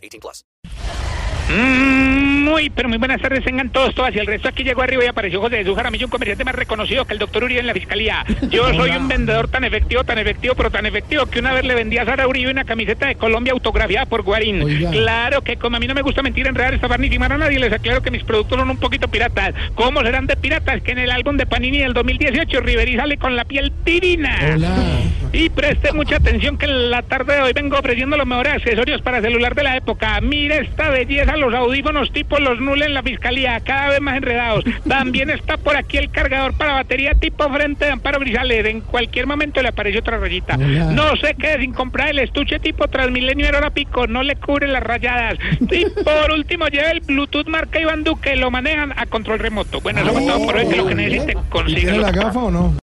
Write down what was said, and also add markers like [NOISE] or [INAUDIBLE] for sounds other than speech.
18 plus. Mm, muy, pero muy buenas tardes, tengan todos, todas. Y el resto aquí llegó arriba y apareció José Jesús Jaramillo, un comerciante más reconocido que el doctor Uribe en la fiscalía. Yo soy un vendedor tan efectivo, tan efectivo, pero tan efectivo que una vez le vendí a Sara Uribe una camiseta de Colombia autografiada por Guarín. Claro que como a mí no me gusta mentir, enredar, estafar ni timar a nadie, les aclaro que mis productos son un poquito piratas. ¿Cómo serán de piratas? Que en el álbum de Panini del 2018 Riveri sale con la piel divina. Y preste mucha atención que en la tarde de hoy vengo ofreciendo los mejores accesorios para celular de la época. Mire esta belleza, los audífonos tipo los nules en la fiscalía, cada vez más enredados. También está por aquí el cargador para batería tipo frente de Amparo Grisales. En cualquier momento le aparece otra rayita. No se quede sin comprar el estuche tipo Transmilenio Hora Pico, no le cubre las rayadas. Y por [LAUGHS] último lleve el Bluetooth marca Iván Duque, lo manejan a control remoto. Bueno, eso fue todo por hoy, que lo que necesite ¿Tiene consíguelo. la gafa o no?